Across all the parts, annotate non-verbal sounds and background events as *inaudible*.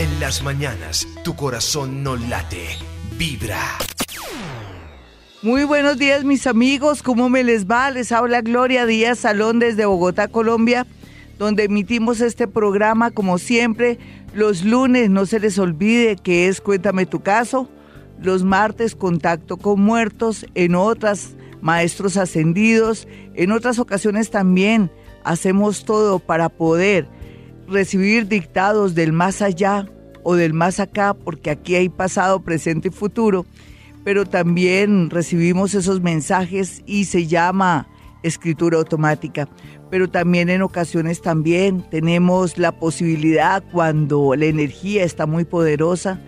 En las mañanas, tu corazón no late, vibra. Muy buenos días mis amigos, ¿cómo me les va? Les habla Gloria Díaz Salón desde Bogotá, Colombia, donde emitimos este programa como siempre. Los lunes no se les olvide que es Cuéntame tu caso. Los martes Contacto con muertos. En otras Maestros ascendidos. En otras ocasiones también hacemos todo para poder recibir dictados del más allá o del más acá, porque aquí hay pasado, presente y futuro pero también recibimos esos mensajes y se llama escritura automática. Pero también en ocasiones también tenemos la posibilidad cuando la energía está muy poderosa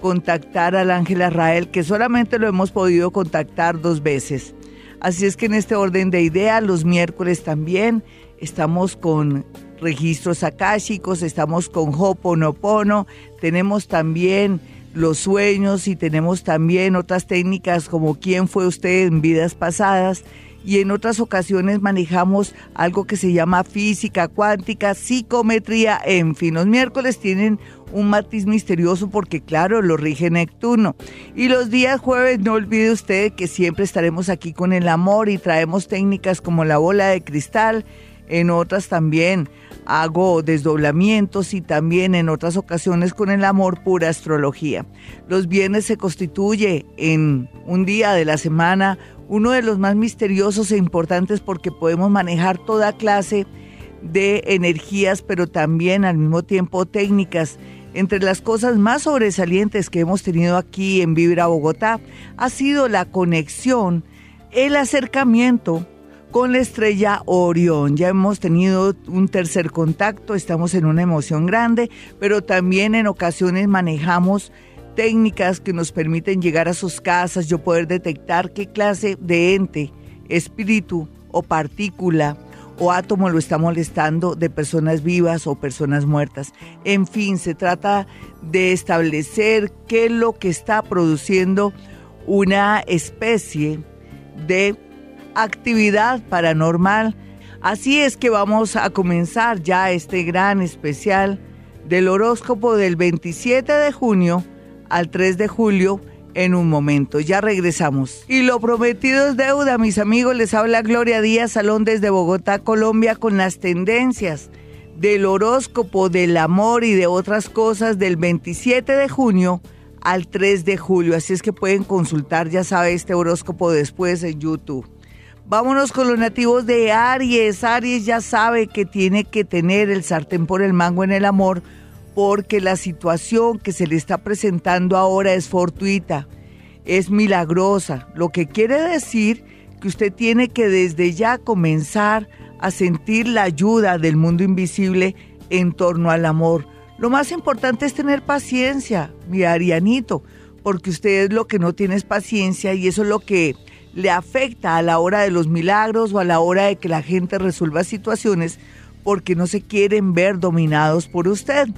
contactar al ángel Arrael, que solamente lo hemos podido contactar dos veces. Así es que en este orden de ideas, los miércoles también estamos con registros akáshicos, estamos con Hoponopono, tenemos también los sueños y tenemos también otras técnicas como quién fue usted en vidas pasadas y en otras ocasiones manejamos algo que se llama física cuántica, psicometría, en fin, los miércoles tienen un matiz misterioso porque claro, lo rige Neptuno. Y los días jueves no olvide usted que siempre estaremos aquí con el amor y traemos técnicas como la bola de cristal, en otras también hago desdoblamientos y también en otras ocasiones con el amor pura astrología. Los viernes se constituye en un día de la semana uno de los más misteriosos e importantes porque podemos manejar toda clase de energías, pero también al mismo tiempo técnicas. Entre las cosas más sobresalientes que hemos tenido aquí en Vibra Bogotá ha sido la conexión, el acercamiento con la estrella Orión. Ya hemos tenido un tercer contacto, estamos en una emoción grande, pero también en ocasiones manejamos técnicas que nos permiten llegar a sus casas, yo poder detectar qué clase de ente, espíritu o partícula o átomo lo está molestando de personas vivas o personas muertas. En fin, se trata de establecer qué es lo que está produciendo una especie de actividad paranormal. Así es que vamos a comenzar ya este gran especial del horóscopo del 27 de junio al 3 de julio en un momento. Ya regresamos. Y lo prometido es deuda, mis amigos. Les habla Gloria Díaz Salón desde Bogotá, Colombia, con las tendencias del horóscopo del amor y de otras cosas del 27 de junio al 3 de julio. Así es que pueden consultar, ya sabe, este horóscopo después en YouTube. Vámonos con los nativos de Aries. Aries ya sabe que tiene que tener el sartén por el mango en el amor porque la situación que se le está presentando ahora es fortuita, es milagrosa, lo que quiere decir que usted tiene que desde ya comenzar a sentir la ayuda del mundo invisible en torno al amor. Lo más importante es tener paciencia, mi Arianito, porque usted es lo que no tiene paciencia y eso es lo que le afecta a la hora de los milagros o a la hora de que la gente resuelva situaciones porque no se quieren ver dominados por usted.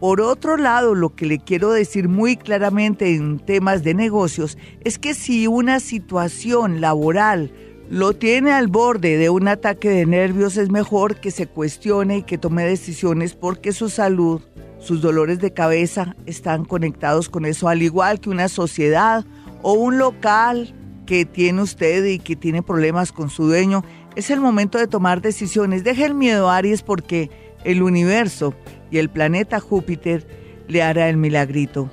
Por otro lado, lo que le quiero decir muy claramente en temas de negocios es que si una situación laboral lo tiene al borde de un ataque de nervios, es mejor que se cuestione y que tome decisiones porque su salud, sus dolores de cabeza están conectados con eso, al igual que una sociedad o un local que tiene usted y que tiene problemas con su dueño, es el momento de tomar decisiones. Deje el miedo, Aries, porque el universo y el planeta Júpiter le hará el milagrito.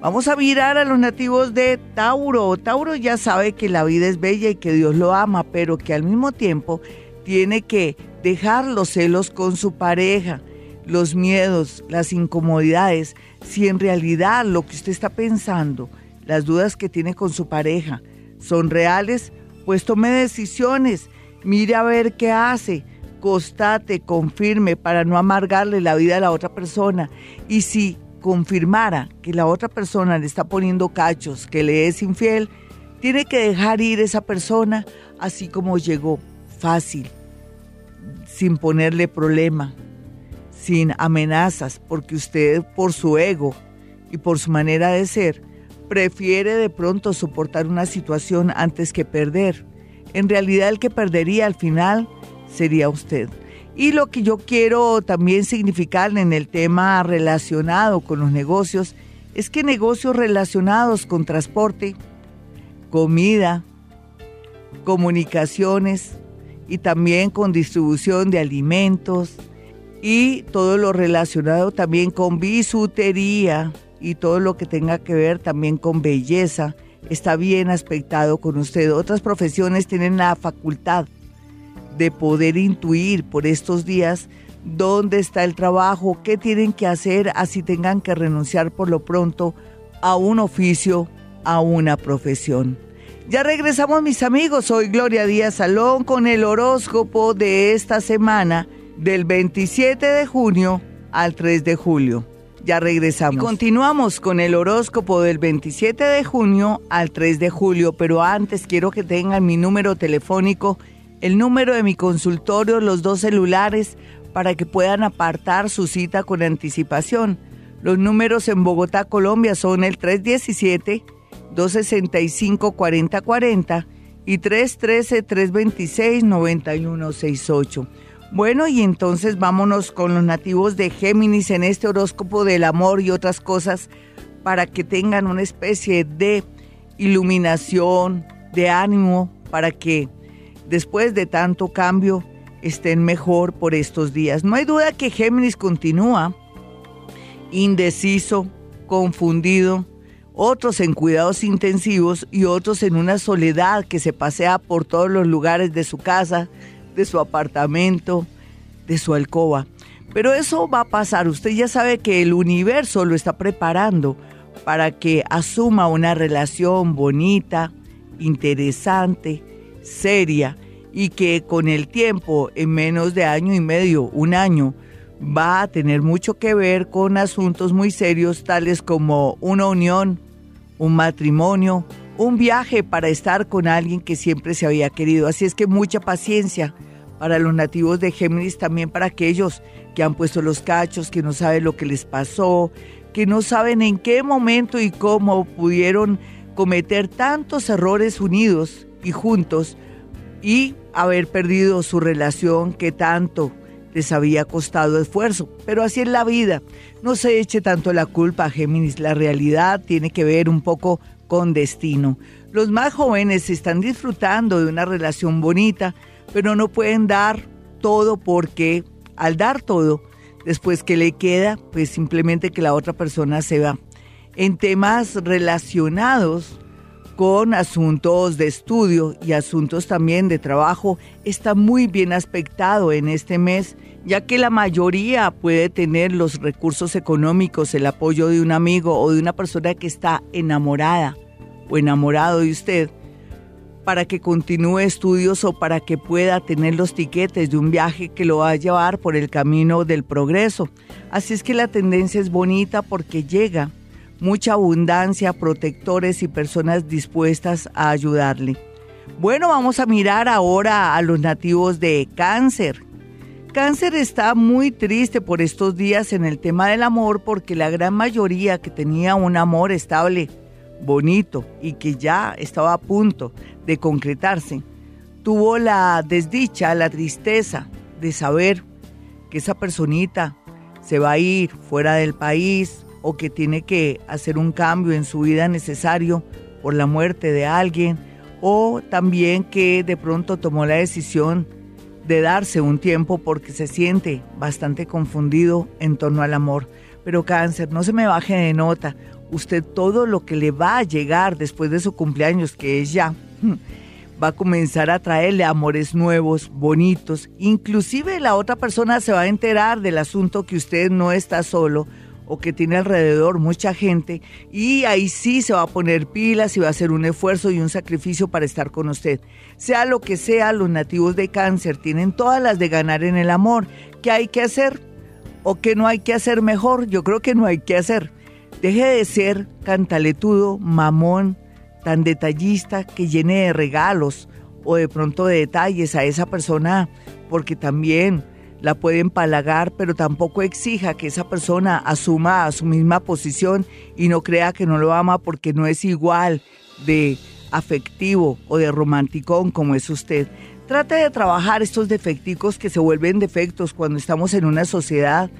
Vamos a mirar a los nativos de Tauro. Tauro ya sabe que la vida es bella y que Dios lo ama, pero que al mismo tiempo tiene que dejar los celos con su pareja, los miedos, las incomodidades. Si en realidad lo que usted está pensando, las dudas que tiene con su pareja, son reales, pues tome decisiones, mire a ver qué hace, constate, confirme para no amargarle la vida a la otra persona. Y si confirmara que la otra persona le está poniendo cachos, que le es infiel, tiene que dejar ir esa persona así como llegó, fácil, sin ponerle problema, sin amenazas, porque usted por su ego y por su manera de ser, prefiere de pronto soportar una situación antes que perder. En realidad el que perdería al final sería usted. Y lo que yo quiero también significar en el tema relacionado con los negocios es que negocios relacionados con transporte, comida, comunicaciones y también con distribución de alimentos y todo lo relacionado también con bisutería y todo lo que tenga que ver también con belleza está bien aspectado con usted. Otras profesiones tienen la facultad de poder intuir por estos días dónde está el trabajo, qué tienen que hacer, así tengan que renunciar por lo pronto a un oficio, a una profesión. Ya regresamos mis amigos, soy Gloria Díaz Salón con el horóscopo de esta semana del 27 de junio al 3 de julio. Ya regresamos. continuamos con el horóscopo del 27 de junio al 3 de julio, pero antes quiero que tengan mi número telefónico, el número de mi consultorio, los dos celulares, para que puedan apartar su cita con anticipación. Los números en Bogotá, Colombia son el 317 265-4040 y 313-326-9168. Bueno, y entonces vámonos con los nativos de Géminis en este horóscopo del amor y otras cosas para que tengan una especie de iluminación, de ánimo, para que después de tanto cambio estén mejor por estos días. No hay duda que Géminis continúa indeciso, confundido, otros en cuidados intensivos y otros en una soledad que se pasea por todos los lugares de su casa, de su apartamento, de su alcoba. Pero eso va a pasar. Usted ya sabe que el universo lo está preparando para que asuma una relación bonita, interesante, seria y que con el tiempo, en menos de año y medio, un año, va a tener mucho que ver con asuntos muy serios tales como una unión, un matrimonio, un viaje para estar con alguien que siempre se había querido. Así es que mucha paciencia para los nativos de Géminis, también para aquellos que han puesto los cachos, que no saben lo que les pasó, que no saben en qué momento y cómo pudieron cometer tantos errores unidos y juntos y haber perdido su relación que tanto les había costado esfuerzo. Pero así es la vida. No se eche tanto la culpa a Géminis. La realidad tiene que ver un poco con destino. Los más jóvenes están disfrutando de una relación bonita, pero no pueden dar todo porque al dar todo, después que le queda, pues simplemente que la otra persona se va. En temas relacionados con asuntos de estudio y asuntos también de trabajo está muy bien aspectado en este mes, ya que la mayoría puede tener los recursos económicos, el apoyo de un amigo o de una persona que está enamorada o enamorado de usted para que continúe estudios o para que pueda tener los tiquetes de un viaje que lo va a llevar por el camino del progreso. Así es que la tendencia es bonita porque llega mucha abundancia, protectores y personas dispuestas a ayudarle. Bueno, vamos a mirar ahora a los nativos de cáncer. Cáncer está muy triste por estos días en el tema del amor porque la gran mayoría que tenía un amor estable, bonito y que ya estaba a punto de concretarse, tuvo la desdicha, la tristeza de saber que esa personita se va a ir fuera del país, o que tiene que hacer un cambio en su vida necesario por la muerte de alguien o también que de pronto tomó la decisión de darse un tiempo porque se siente bastante confundido en torno al amor. Pero cáncer, no se me baje de nota. Usted todo lo que le va a llegar después de su cumpleaños, que es ya, *laughs* va a comenzar a traerle amores nuevos, bonitos. Inclusive la otra persona se va a enterar del asunto que usted no está solo o que tiene alrededor mucha gente y ahí sí se va a poner pilas y va a hacer un esfuerzo y un sacrificio para estar con usted. Sea lo que sea, los nativos de cáncer tienen todas las de ganar en el amor. ¿Qué hay que hacer? ¿O qué no hay que hacer mejor? Yo creo que no hay que hacer. Deje de ser cantaletudo, mamón, tan detallista que llene de regalos o de pronto de detalles a esa persona, porque también la puede empalagar, pero tampoco exija que esa persona asuma su misma posición y no crea que no lo ama porque no es igual de afectivo o de romanticón como es usted. Trate de trabajar estos defecticos que se vuelven defectos cuando estamos en una sociedad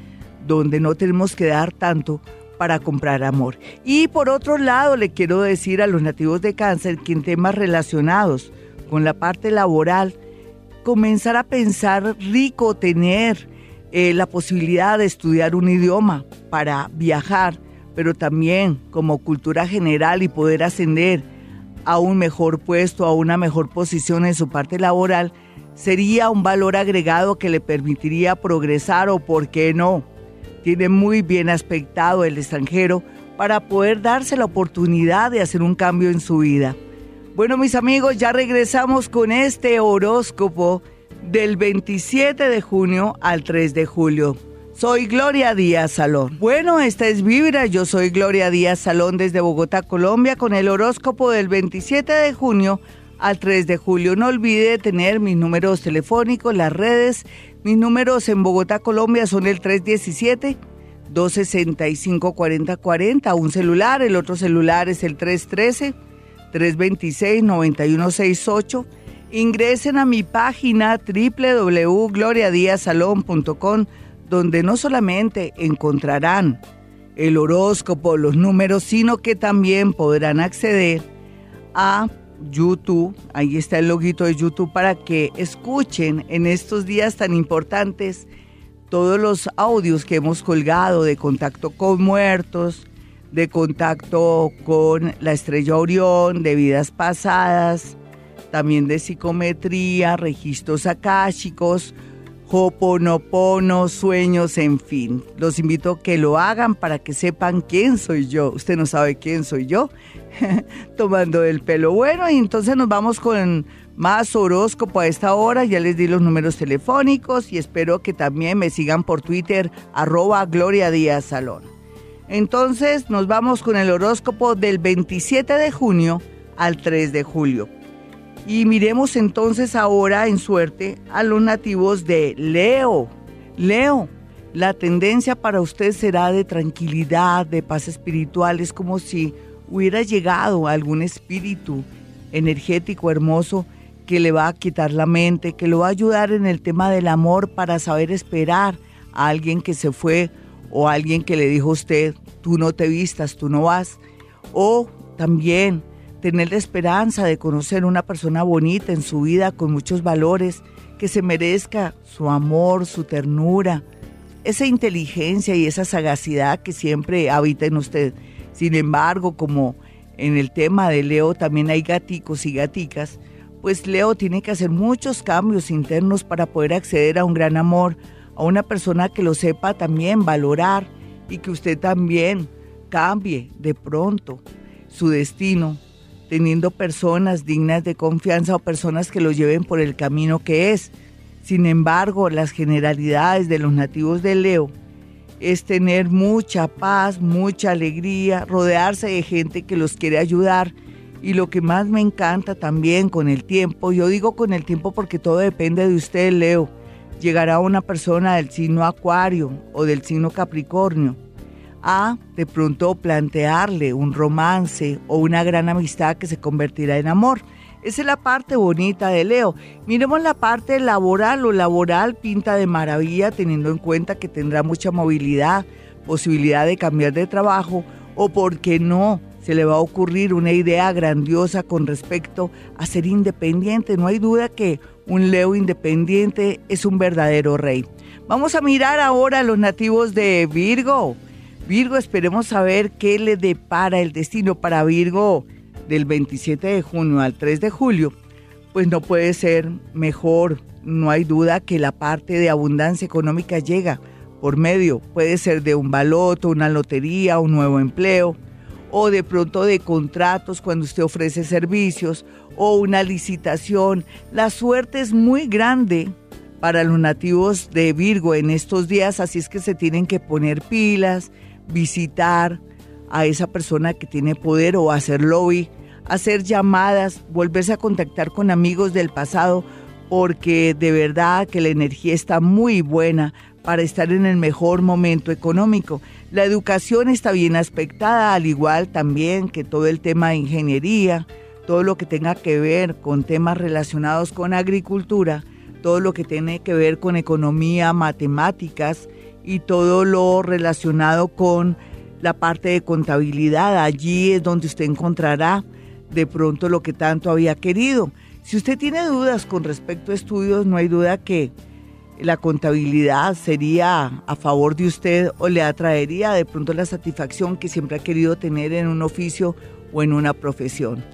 donde no tenemos que dar tanto para comprar amor. Y por otro lado, le quiero decir a los nativos de cáncer que en temas relacionados con la parte laboral, comenzar a pensar rico tener eh, la posibilidad de estudiar un idioma para viajar, pero también como cultura general y poder ascender a un mejor puesto, a una mejor posición en su parte laboral, sería un valor agregado que le permitiría progresar o, por qué no, tiene muy bien aspectado el extranjero para poder darse la oportunidad de hacer un cambio en su vida. Bueno, mis amigos, ya regresamos con este horóscopo del 27 de junio al 3 de julio. Soy Gloria Díaz Salón. Bueno, esta es Vibra, yo soy Gloria Díaz Salón desde Bogotá, Colombia, con el horóscopo del 27 de junio al 3 de julio. No olvide tener mis números telefónicos, las redes. Mis números en Bogotá, Colombia son el 317. 265-4040, un celular, el otro celular es el 313-326-9168 Ingresen a mi página www.gloriadiasalón.com donde no solamente encontrarán el horóscopo, los números, sino que también podrán acceder a YouTube. Ahí está el loguito de YouTube para que escuchen en estos días tan importantes todos los audios que hemos colgado de contacto con muertos, de contacto con la estrella Orión, de vidas pasadas, también de psicometría, registros akáshicos, hoponopono, sueños, en fin. Los invito a que lo hagan para que sepan quién soy yo. Usted no sabe quién soy yo, *laughs* tomando el pelo. Bueno, y entonces nos vamos con más horóscopo a esta hora. Ya les di los números telefónicos y espero que también me sigan por Twitter, arroba Gloria Díaz Salón. Entonces nos vamos con el horóscopo del 27 de junio al 3 de julio. Y miremos entonces ahora en suerte a los nativos de Leo. Leo, la tendencia para usted será de tranquilidad, de paz espiritual. Es como si hubiera llegado algún espíritu energético hermoso que le va a quitar la mente, que lo va a ayudar en el tema del amor para saber esperar a alguien que se fue o alguien que le dijo a usted, tú no te vistas, tú no vas. O también tener la esperanza de conocer una persona bonita en su vida con muchos valores, que se merezca su amor, su ternura, esa inteligencia y esa sagacidad que siempre habita en usted. Sin embargo, como en el tema de Leo también hay gaticos y gaticas, pues Leo tiene que hacer muchos cambios internos para poder acceder a un gran amor, a una persona que lo sepa también valorar y que usted también cambie de pronto su destino teniendo personas dignas de confianza o personas que lo lleven por el camino que es. Sin embargo, las generalidades de los nativos de Leo es tener mucha paz, mucha alegría, rodearse de gente que los quiere ayudar. Y lo que más me encanta también con el tiempo, yo digo con el tiempo porque todo depende de usted, Leo, llegará una persona del signo Acuario o del signo Capricornio a de pronto plantearle un romance o una gran amistad que se convertirá en amor. Esa es la parte bonita de Leo. Miremos la parte laboral. Lo laboral pinta de maravilla teniendo en cuenta que tendrá mucha movilidad, posibilidad de cambiar de trabajo o, por qué no, se le va a ocurrir una idea grandiosa con respecto a ser independiente. No hay duda que un Leo independiente es un verdadero rey. Vamos a mirar ahora a los nativos de Virgo. Virgo, esperemos saber qué le depara el destino para Virgo del 27 de junio al 3 de julio. Pues no puede ser mejor, no hay duda que la parte de abundancia económica llega por medio, puede ser de un baloto, una lotería, un nuevo empleo, o de pronto de contratos cuando usted ofrece servicios, o una licitación. La suerte es muy grande para los nativos de Virgo en estos días, así es que se tienen que poner pilas, visitar a esa persona que tiene poder o hacer lobby, hacer llamadas, volverse a contactar con amigos del pasado, porque de verdad que la energía está muy buena para estar en el mejor momento económico. La educación está bien aspectada, al igual también que todo el tema de ingeniería, todo lo que tenga que ver con temas relacionados con agricultura, todo lo que tiene que ver con economía, matemáticas y todo lo relacionado con la parte de contabilidad. Allí es donde usted encontrará de pronto lo que tanto había querido. Si usted tiene dudas con respecto a estudios, no hay duda que la contabilidad sería a favor de usted o le atraería de pronto la satisfacción que siempre ha querido tener en un oficio o en una profesión.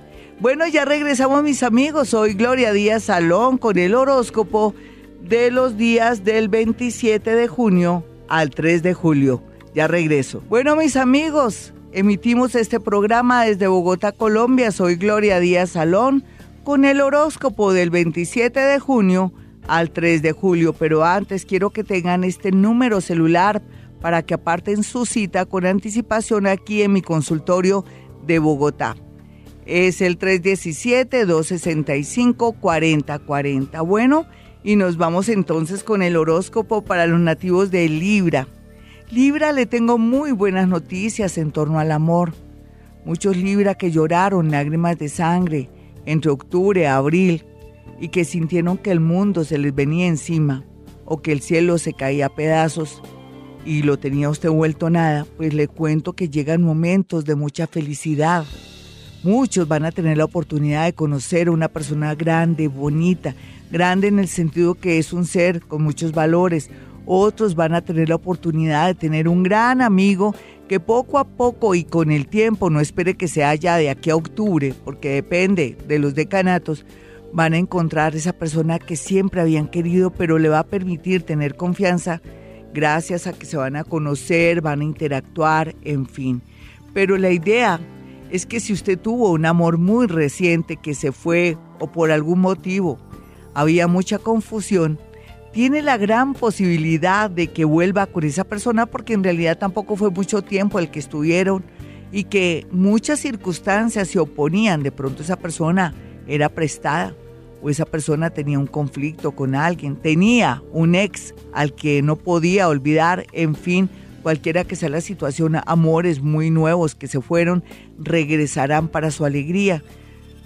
Bueno, ya regresamos mis amigos. Soy Gloria Díaz Salón con el horóscopo de los días del 27 de junio al 3 de julio. Ya regreso. Bueno, mis amigos, emitimos este programa desde Bogotá, Colombia. Soy Gloria Díaz Salón con el horóscopo del 27 de junio al 3 de julio, pero antes quiero que tengan este número celular para que aparten su cita con anticipación aquí en mi consultorio de Bogotá. Es el 317-265-4040. Bueno, y nos vamos entonces con el horóscopo para los nativos de Libra. Libra, le tengo muy buenas noticias en torno al amor. Muchos Libra que lloraron lágrimas de sangre entre octubre y abril y que sintieron que el mundo se les venía encima o que el cielo se caía a pedazos y lo tenía usted vuelto nada, pues le cuento que llegan momentos de mucha felicidad. Muchos van a tener la oportunidad de conocer a una persona grande, bonita, grande en el sentido que es un ser con muchos valores. Otros van a tener la oportunidad de tener un gran amigo que poco a poco y con el tiempo, no espere que sea ya de aquí a octubre, porque depende de los decanatos, van a encontrar esa persona que siempre habían querido, pero le va a permitir tener confianza gracias a que se van a conocer, van a interactuar, en fin. Pero la idea es que si usted tuvo un amor muy reciente que se fue o por algún motivo había mucha confusión, tiene la gran posibilidad de que vuelva con esa persona porque en realidad tampoco fue mucho tiempo el que estuvieron y que muchas circunstancias se oponían. De pronto esa persona era prestada o esa persona tenía un conflicto con alguien, tenía un ex al que no podía olvidar, en fin, cualquiera que sea la situación, amores muy nuevos que se fueron regresarán para su alegría.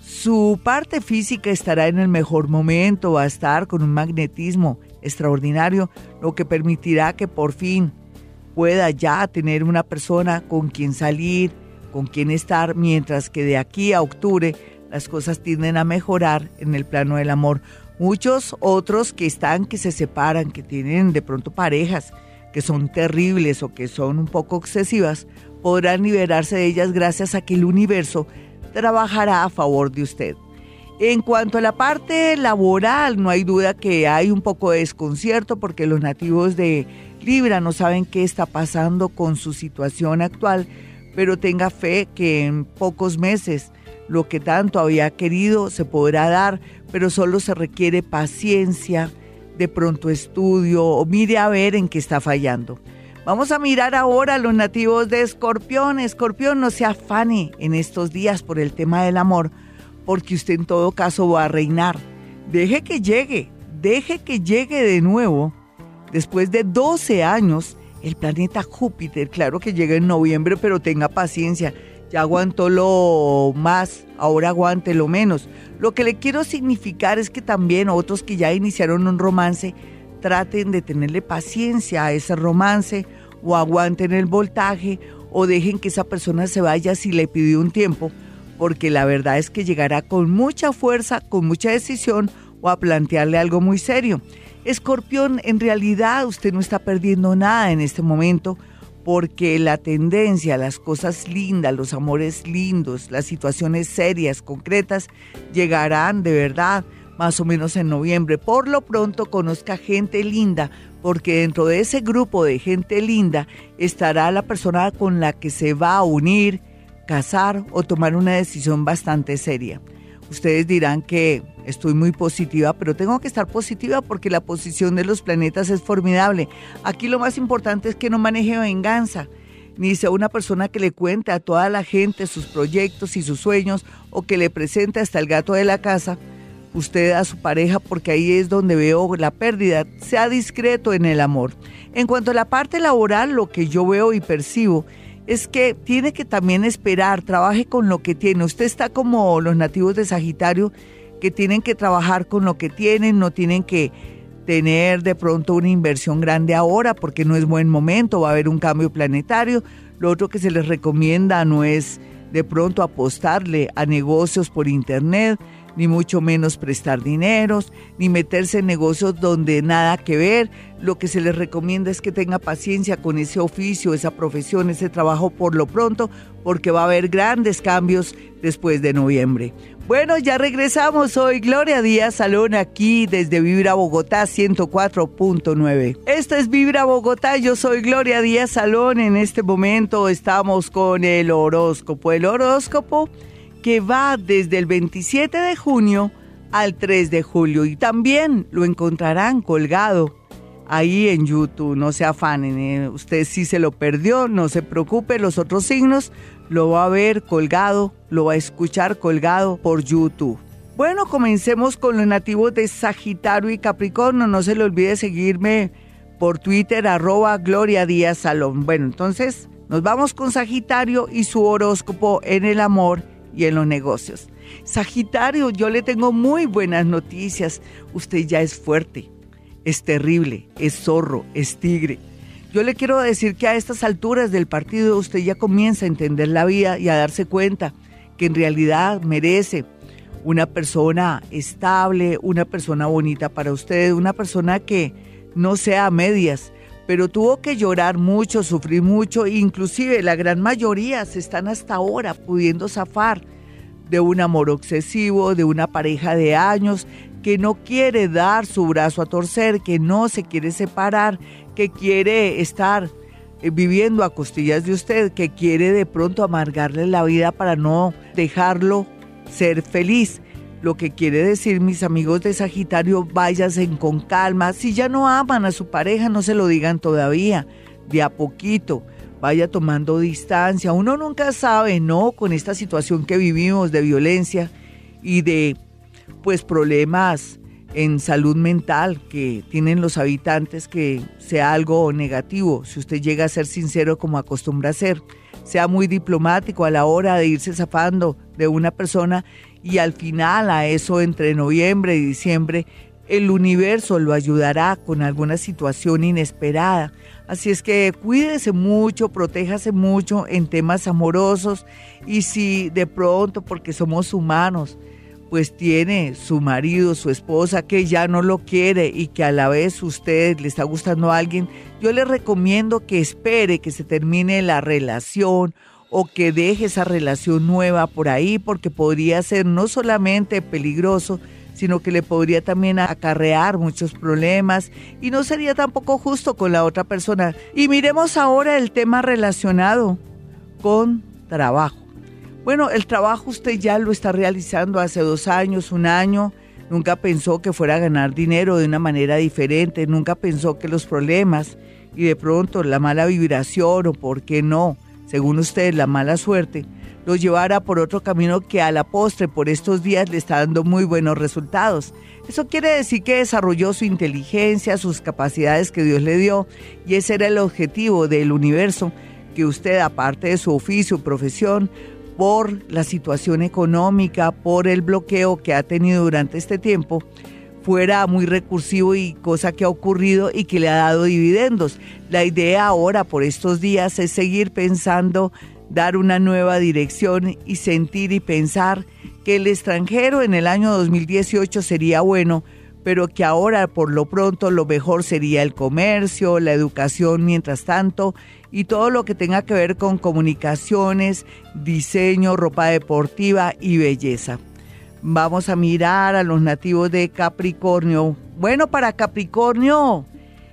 Su parte física estará en el mejor momento, va a estar con un magnetismo extraordinario, lo que permitirá que por fin pueda ya tener una persona con quien salir, con quien estar, mientras que de aquí a octubre las cosas tienden a mejorar en el plano del amor. Muchos otros que están, que se separan, que tienen de pronto parejas que son terribles o que son un poco excesivas, podrán liberarse de ellas gracias a que el universo trabajará a favor de usted. En cuanto a la parte laboral, no hay duda que hay un poco de desconcierto porque los nativos de Libra no saben qué está pasando con su situación actual, pero tenga fe que en pocos meses lo que tanto había querido se podrá dar, pero solo se requiere paciencia, de pronto estudio o mire a ver en qué está fallando. Vamos a mirar ahora a los nativos de Escorpión. Escorpión, no se afane en estos días por el tema del amor, porque usted en todo caso va a reinar. Deje que llegue, deje que llegue de nuevo, después de 12 años, el planeta Júpiter. Claro que llega en noviembre, pero tenga paciencia ya aguantó lo más, ahora aguante lo menos. Lo que le quiero significar es que también otros que ya iniciaron un romance traten de tenerle paciencia a ese romance o aguanten el voltaje o dejen que esa persona se vaya si le pidió un tiempo, porque la verdad es que llegará con mucha fuerza, con mucha decisión o a plantearle algo muy serio. Escorpión, en realidad usted no está perdiendo nada en este momento porque la tendencia, las cosas lindas, los amores lindos, las situaciones serias, concretas, llegarán de verdad más o menos en noviembre. Por lo pronto conozca gente linda, porque dentro de ese grupo de gente linda estará la persona con la que se va a unir, casar o tomar una decisión bastante seria. Ustedes dirán que estoy muy positiva, pero tengo que estar positiva porque la posición de los planetas es formidable. Aquí lo más importante es que no maneje venganza, ni sea una persona que le cuente a toda la gente sus proyectos y sus sueños o que le presente hasta el gato de la casa usted a su pareja porque ahí es donde veo la pérdida. Sea discreto en el amor. En cuanto a la parte laboral, lo que yo veo y percibo es que tiene que también esperar, trabaje con lo que tiene. Usted está como los nativos de Sagitario que tienen que trabajar con lo que tienen, no tienen que tener de pronto una inversión grande ahora porque no es buen momento, va a haber un cambio planetario. Lo otro que se les recomienda no es de pronto apostarle a negocios por internet, ni mucho menos prestar dineros, ni meterse en negocios donde nada que ver. Lo que se les recomienda es que tenga paciencia con ese oficio, esa profesión, ese trabajo por lo pronto, porque va a haber grandes cambios después de noviembre. Bueno, ya regresamos. Soy Gloria Díaz Salón aquí desde Vibra Bogotá 104.9. Esta es Vibra Bogotá. Yo soy Gloria Díaz Salón. En este momento estamos con el horóscopo. El horóscopo que va desde el 27 de junio al 3 de julio y también lo encontrarán colgado ahí en YouTube, no se afanen, eh. usted si se lo perdió, no se preocupe, los otros signos lo va a ver colgado, lo va a escuchar colgado por YouTube. Bueno, comencemos con los nativos de Sagitario y Capricornio, no se le olvide seguirme por Twitter, arroba Gloria Díaz Salón. Bueno, entonces nos vamos con Sagitario y su horóscopo en el amor y en los negocios. Sagitario, yo le tengo muy buenas noticias. Usted ya es fuerte, es terrible, es zorro, es tigre. Yo le quiero decir que a estas alturas del partido usted ya comienza a entender la vida y a darse cuenta que en realidad merece una persona estable, una persona bonita para usted, una persona que no sea a medias, pero tuvo que llorar mucho, sufrir mucho, inclusive la gran mayoría se están hasta ahora pudiendo zafar de un amor excesivo, de una pareja de años que no quiere dar su brazo a torcer, que no se quiere separar, que quiere estar eh, viviendo a costillas de usted, que quiere de pronto amargarle la vida para no dejarlo ser feliz. Lo que quiere decir, mis amigos de Sagitario, váyanse con calma. Si ya no aman a su pareja, no se lo digan todavía, de a poquito. Vaya tomando distancia. Uno nunca sabe, ¿no? Con esta situación que vivimos de violencia y de, pues, problemas en salud mental que tienen los habitantes, que sea algo negativo. Si usted llega a ser sincero como acostumbra a ser, sea muy diplomático a la hora de irse zafando de una persona y al final a eso entre noviembre y diciembre el universo lo ayudará con alguna situación inesperada. Así es que cuídese mucho, protéjase mucho en temas amorosos y si de pronto, porque somos humanos, pues tiene su marido, su esposa que ya no lo quiere y que a la vez usted le está gustando a alguien, yo le recomiendo que espere que se termine la relación o que deje esa relación nueva por ahí porque podría ser no solamente peligroso, sino que le podría también acarrear muchos problemas y no sería tampoco justo con la otra persona. Y miremos ahora el tema relacionado con trabajo. Bueno, el trabajo usted ya lo está realizando hace dos años, un año. Nunca pensó que fuera a ganar dinero de una manera diferente, nunca pensó que los problemas y de pronto la mala vibración o por qué no según usted, la mala suerte, lo llevara por otro camino que a la postre por estos días le está dando muy buenos resultados. Eso quiere decir que desarrolló su inteligencia, sus capacidades que Dios le dio y ese era el objetivo del universo, que usted aparte de su oficio, profesión, por la situación económica, por el bloqueo que ha tenido durante este tiempo, fuera muy recursivo y cosa que ha ocurrido y que le ha dado dividendos. La idea ahora por estos días es seguir pensando, dar una nueva dirección y sentir y pensar que el extranjero en el año 2018 sería bueno, pero que ahora por lo pronto lo mejor sería el comercio, la educación mientras tanto y todo lo que tenga que ver con comunicaciones, diseño, ropa deportiva y belleza. Vamos a mirar a los nativos de Capricornio. Bueno, para Capricornio,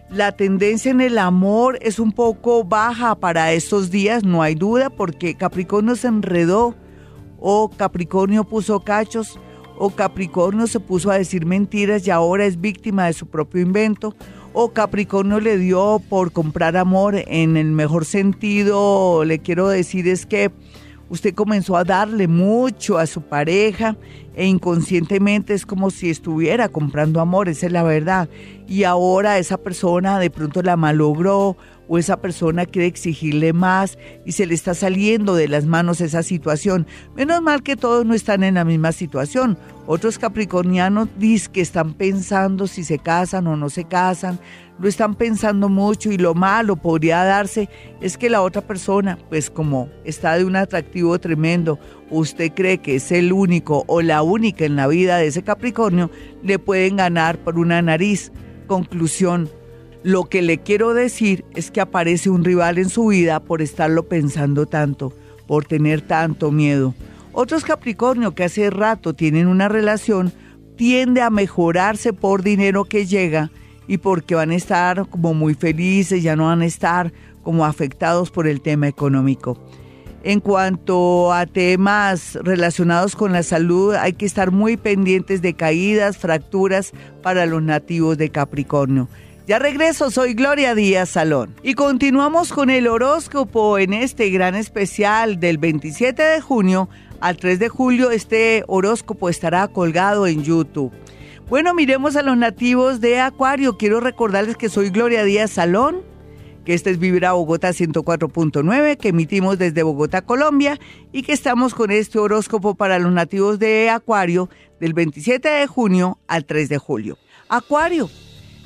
la tendencia en el amor es un poco baja para estos días, no hay duda, porque Capricornio se enredó o Capricornio puso cachos o Capricornio se puso a decir mentiras y ahora es víctima de su propio invento o Capricornio le dio por comprar amor en el mejor sentido, le quiero decir es que usted comenzó a darle mucho a su pareja e inconscientemente es como si estuviera comprando amor, esa es la verdad. Y ahora esa persona de pronto la malogró o esa persona quiere exigirle más y se le está saliendo de las manos esa situación. Menos mal que todos no están en la misma situación. Otros capricornianos dicen que están pensando si se casan o no se casan, lo están pensando mucho y lo malo podría darse es que la otra persona, pues como está de un atractivo tremendo, usted cree que es el único o la única en la vida de ese Capricornio, le pueden ganar por una nariz. Conclusión, lo que le quiero decir es que aparece un rival en su vida por estarlo pensando tanto, por tener tanto miedo. Otros Capricornio que hace rato tienen una relación tiende a mejorarse por dinero que llega y porque van a estar como muy felices, ya no van a estar como afectados por el tema económico. En cuanto a temas relacionados con la salud, hay que estar muy pendientes de caídas, fracturas para los nativos de Capricornio. Ya regreso, soy Gloria Díaz Salón. Y continuamos con el horóscopo en este gran especial del 27 de junio al 3 de julio. Este horóscopo estará colgado en YouTube. Bueno, miremos a los nativos de Acuario. Quiero recordarles que soy Gloria Díaz Salón, que este es Vibra Bogotá 104.9, que emitimos desde Bogotá, Colombia, y que estamos con este horóscopo para los nativos de Acuario del 27 de junio al 3 de julio. Acuario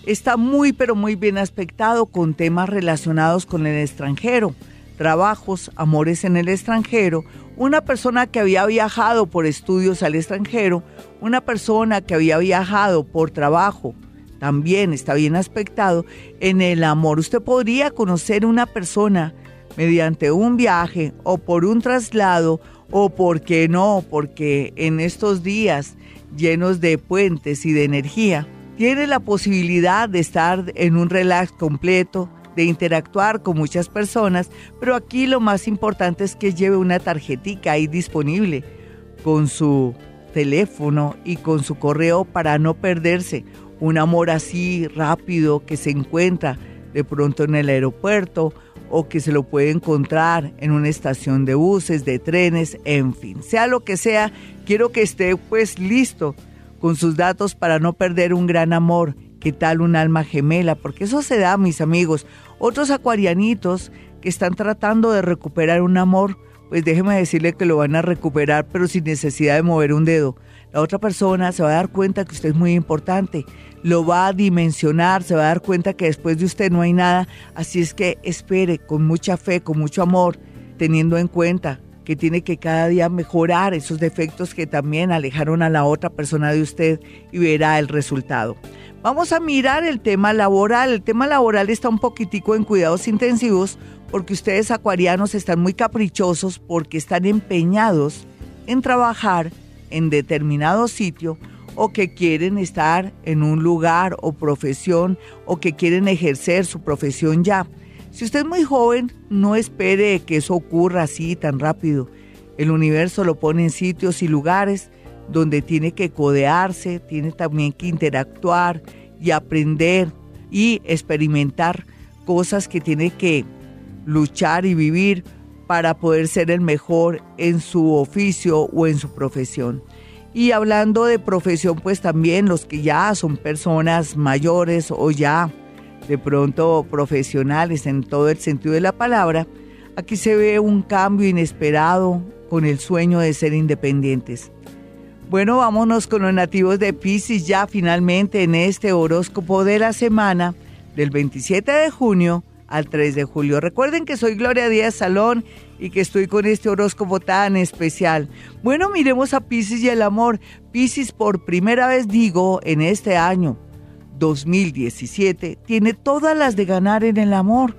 está muy pero muy bien aspectado con temas relacionados con el extranjero, trabajos, amores en el extranjero, una persona que había viajado por estudios al extranjero, una persona que había viajado por trabajo, también está bien aspectado en el amor. Usted podría conocer una persona mediante un viaje o por un traslado o por qué no, porque en estos días llenos de puentes y de energía, tiene la posibilidad de estar en un relax completo, de interactuar con muchas personas, pero aquí lo más importante es que lleve una tarjetica ahí disponible con su teléfono y con su correo para no perderse un amor así rápido que se encuentra de pronto en el aeropuerto o que se lo puede encontrar en una estación de buses, de trenes, en fin, sea lo que sea, quiero que esté pues listo con sus datos para no perder un gran amor. ¿Qué tal un alma gemela? Porque eso se da, mis amigos. Otros acuarianitos que están tratando de recuperar un amor, pues déjeme decirle que lo van a recuperar, pero sin necesidad de mover un dedo. La otra persona se va a dar cuenta que usted es muy importante, lo va a dimensionar, se va a dar cuenta que después de usted no hay nada, así es que espere con mucha fe, con mucho amor, teniendo en cuenta que tiene que cada día mejorar esos defectos que también alejaron a la otra persona de usted y verá el resultado. Vamos a mirar el tema laboral. El tema laboral está un poquitico en cuidados intensivos porque ustedes acuarianos están muy caprichosos porque están empeñados en trabajar en determinado sitio o que quieren estar en un lugar o profesión o que quieren ejercer su profesión ya. Si usted es muy joven, no espere que eso ocurra así tan rápido. El universo lo pone en sitios y lugares donde tiene que codearse, tiene también que interactuar y aprender y experimentar cosas que tiene que luchar y vivir para poder ser el mejor en su oficio o en su profesión. Y hablando de profesión, pues también los que ya son personas mayores o ya de pronto profesionales en todo el sentido de la palabra, aquí se ve un cambio inesperado con el sueño de ser independientes. Bueno, vámonos con los nativos de Pisces ya finalmente en este horóscopo de la semana del 27 de junio al 3 de julio. Recuerden que soy Gloria Díaz Salón y que estoy con este horóscopo tan especial. Bueno, miremos a Pisces y el amor. Pisces por primera vez digo en este año 2017 tiene todas las de ganar en el amor.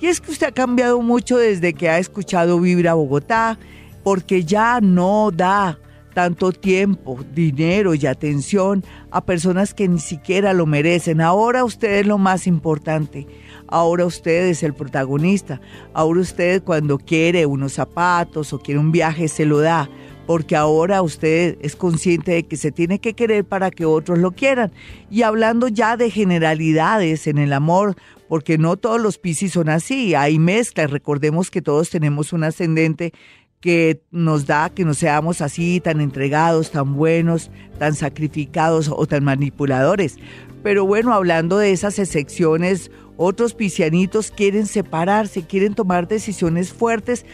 Y es que usted ha cambiado mucho desde que ha escuchado Vibra Bogotá, porque ya no da tanto tiempo, dinero y atención a personas que ni siquiera lo merecen. Ahora usted es lo más importante. Ahora usted es el protagonista. Ahora usted cuando quiere unos zapatos o quiere un viaje se lo da porque ahora usted es consciente de que se tiene que querer para que otros lo quieran. Y hablando ya de generalidades en el amor, porque no todos los piscis son así, hay mezclas, recordemos que todos tenemos un ascendente que nos da que no seamos así tan entregados, tan buenos, tan sacrificados o tan manipuladores. Pero bueno, hablando de esas excepciones, otros piscianitos quieren separarse, quieren tomar decisiones fuertes,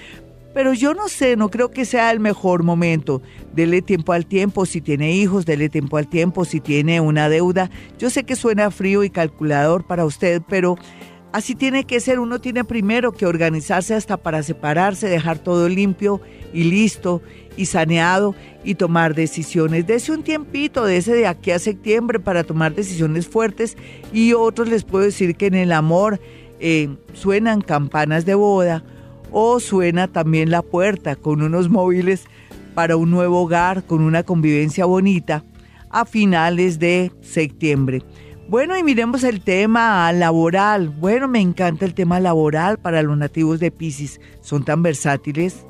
pero yo no sé, no creo que sea el mejor momento. Dele tiempo al tiempo, si tiene hijos, dele tiempo al tiempo, si tiene una deuda. Yo sé que suena frío y calculador para usted, pero así tiene que ser. Uno tiene primero que organizarse hasta para separarse, dejar todo limpio y listo y saneado y tomar decisiones. Dese un tiempito, ese de aquí a septiembre para tomar decisiones fuertes y otros les puedo decir que en el amor eh, suenan campanas de boda o suena también la puerta con unos móviles para un nuevo hogar, con una convivencia bonita a finales de septiembre. Bueno, y miremos el tema laboral. Bueno, me encanta el tema laboral para los nativos de Pisces. Son tan versátiles,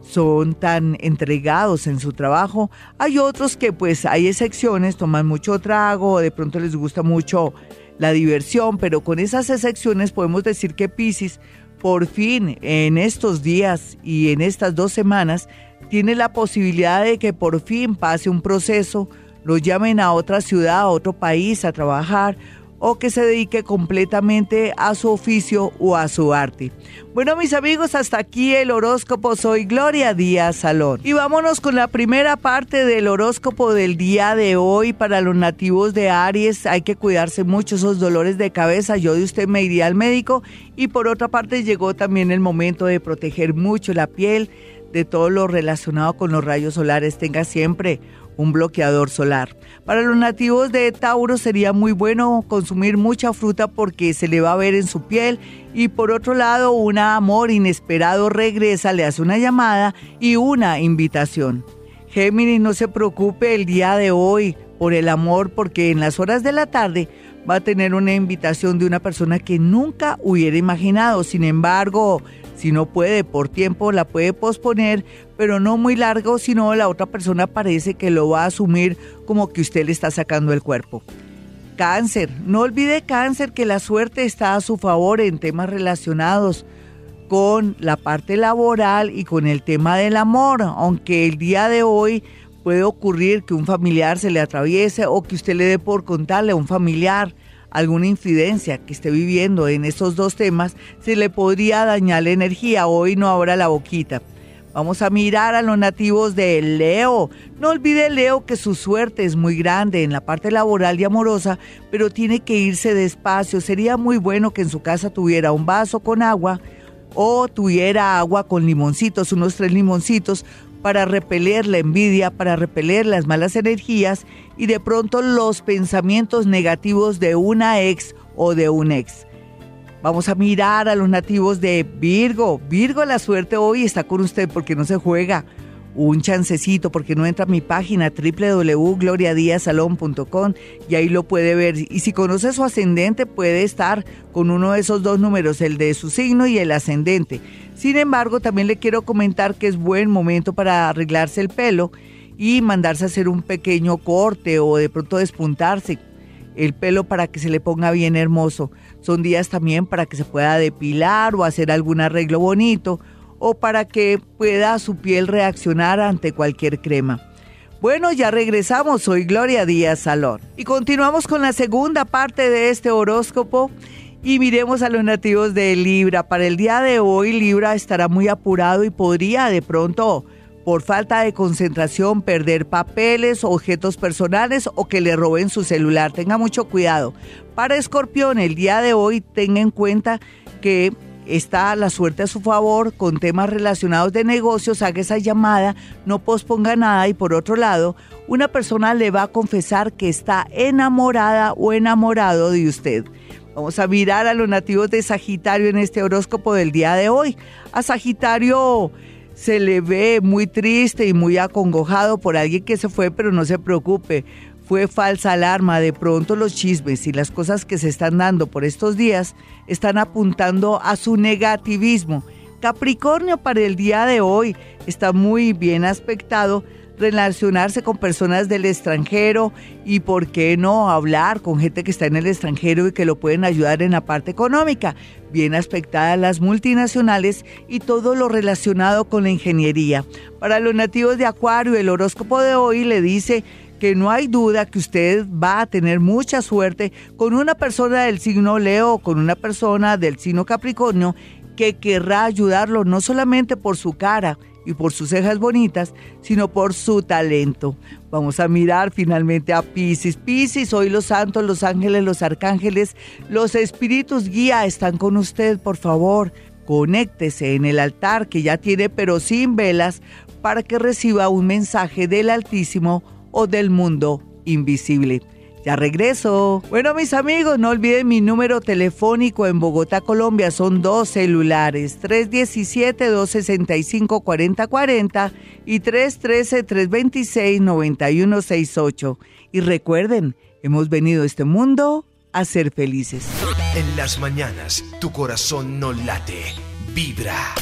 son tan entregados en su trabajo. Hay otros que pues hay excepciones, toman mucho trago, de pronto les gusta mucho la diversión, pero con esas excepciones podemos decir que Pisces por fin en estos días y en estas dos semanas tiene la posibilidad de que por fin pase un proceso, lo llamen a otra ciudad, a otro país a trabajar o que se dedique completamente a su oficio o a su arte. Bueno, mis amigos, hasta aquí el horóscopo. Soy Gloria Díaz Salón. Y vámonos con la primera parte del horóscopo del día de hoy para los nativos de Aries. Hay que cuidarse mucho esos dolores de cabeza. Yo de usted me iría al médico. Y por otra parte llegó también el momento de proteger mucho la piel de todo lo relacionado con los rayos solares. Tenga siempre un bloqueador solar. Para los nativos de Tauro sería muy bueno consumir mucha fruta porque se le va a ver en su piel y por otro lado un amor inesperado regresa, le hace una llamada y una invitación. Géminis, no se preocupe el día de hoy por el amor porque en las horas de la tarde va a tener una invitación de una persona que nunca hubiera imaginado. Sin embargo, si no puede por tiempo, la puede posponer, pero no muy largo, sino la otra persona parece que lo va a asumir como que usted le está sacando el cuerpo. Cáncer, no olvide cáncer que la suerte está a su favor en temas relacionados con la parte laboral y con el tema del amor, aunque el día de hoy puede ocurrir que un familiar se le atraviese o que usted le dé por contarle a un familiar alguna incidencia que esté viviendo en estos dos temas, se le podría dañar la energía. Hoy no abra la boquita. Vamos a mirar a los nativos de Leo. No olvide Leo que su suerte es muy grande en la parte laboral y amorosa, pero tiene que irse despacio. Sería muy bueno que en su casa tuviera un vaso con agua o tuviera agua con limoncitos, unos tres limoncitos, para repeler la envidia, para repeler las malas energías y de pronto los pensamientos negativos de una ex o de un ex. Vamos a mirar a los nativos de Virgo. Virgo, la suerte hoy está con usted porque no se juega un chancecito porque no entra a mi página www.gloriadiasalón.com y ahí lo puede ver. Y si conoce su ascendente puede estar con uno de esos dos números, el de su signo y el ascendente. Sin embargo, también le quiero comentar que es buen momento para arreglarse el pelo y mandarse a hacer un pequeño corte o de pronto despuntarse el pelo para que se le ponga bien hermoso. Son días también para que se pueda depilar o hacer algún arreglo bonito o para que pueda su piel reaccionar ante cualquier crema. Bueno, ya regresamos, soy Gloria Díaz Salón. Y continuamos con la segunda parte de este horóscopo y miremos a los nativos de Libra. Para el día de hoy, Libra estará muy apurado y podría de pronto, por falta de concentración, perder papeles, objetos personales o que le roben su celular. Tenga mucho cuidado. Para Escorpión, el día de hoy, tenga en cuenta que está la suerte a su favor con temas relacionados de negocios, haga esa llamada, no posponga nada y por otro lado, una persona le va a confesar que está enamorada o enamorado de usted. Vamos a mirar a los nativos de Sagitario en este horóscopo del día de hoy. A Sagitario se le ve muy triste y muy acongojado por alguien que se fue, pero no se preocupe fue falsa alarma. De pronto los chismes y las cosas que se están dando por estos días están apuntando a su negativismo. Capricornio para el día de hoy está muy bien aspectado relacionarse con personas del extranjero y por qué no hablar con gente que está en el extranjero y que lo pueden ayudar en la parte económica. Bien aspectadas las multinacionales y todo lo relacionado con la ingeniería. Para los nativos de Acuario, el horóscopo de hoy le dice que no hay duda que usted va a tener mucha suerte con una persona del signo Leo con una persona del signo Capricornio que querrá ayudarlo no solamente por su cara y por sus cejas bonitas, sino por su talento. Vamos a mirar finalmente a Pisces. Pisces, hoy los santos, los ángeles, los arcángeles, los espíritus guía están con usted, por favor. Conéctese en el altar que ya tiene pero sin velas para que reciba un mensaje del Altísimo o del mundo invisible. Ya regreso. Bueno, mis amigos, no olviden mi número telefónico en Bogotá, Colombia. Son dos celulares, 317-265-4040 y 313-326-9168. Y recuerden, hemos venido a este mundo a ser felices. En las mañanas, tu corazón no late, vibra.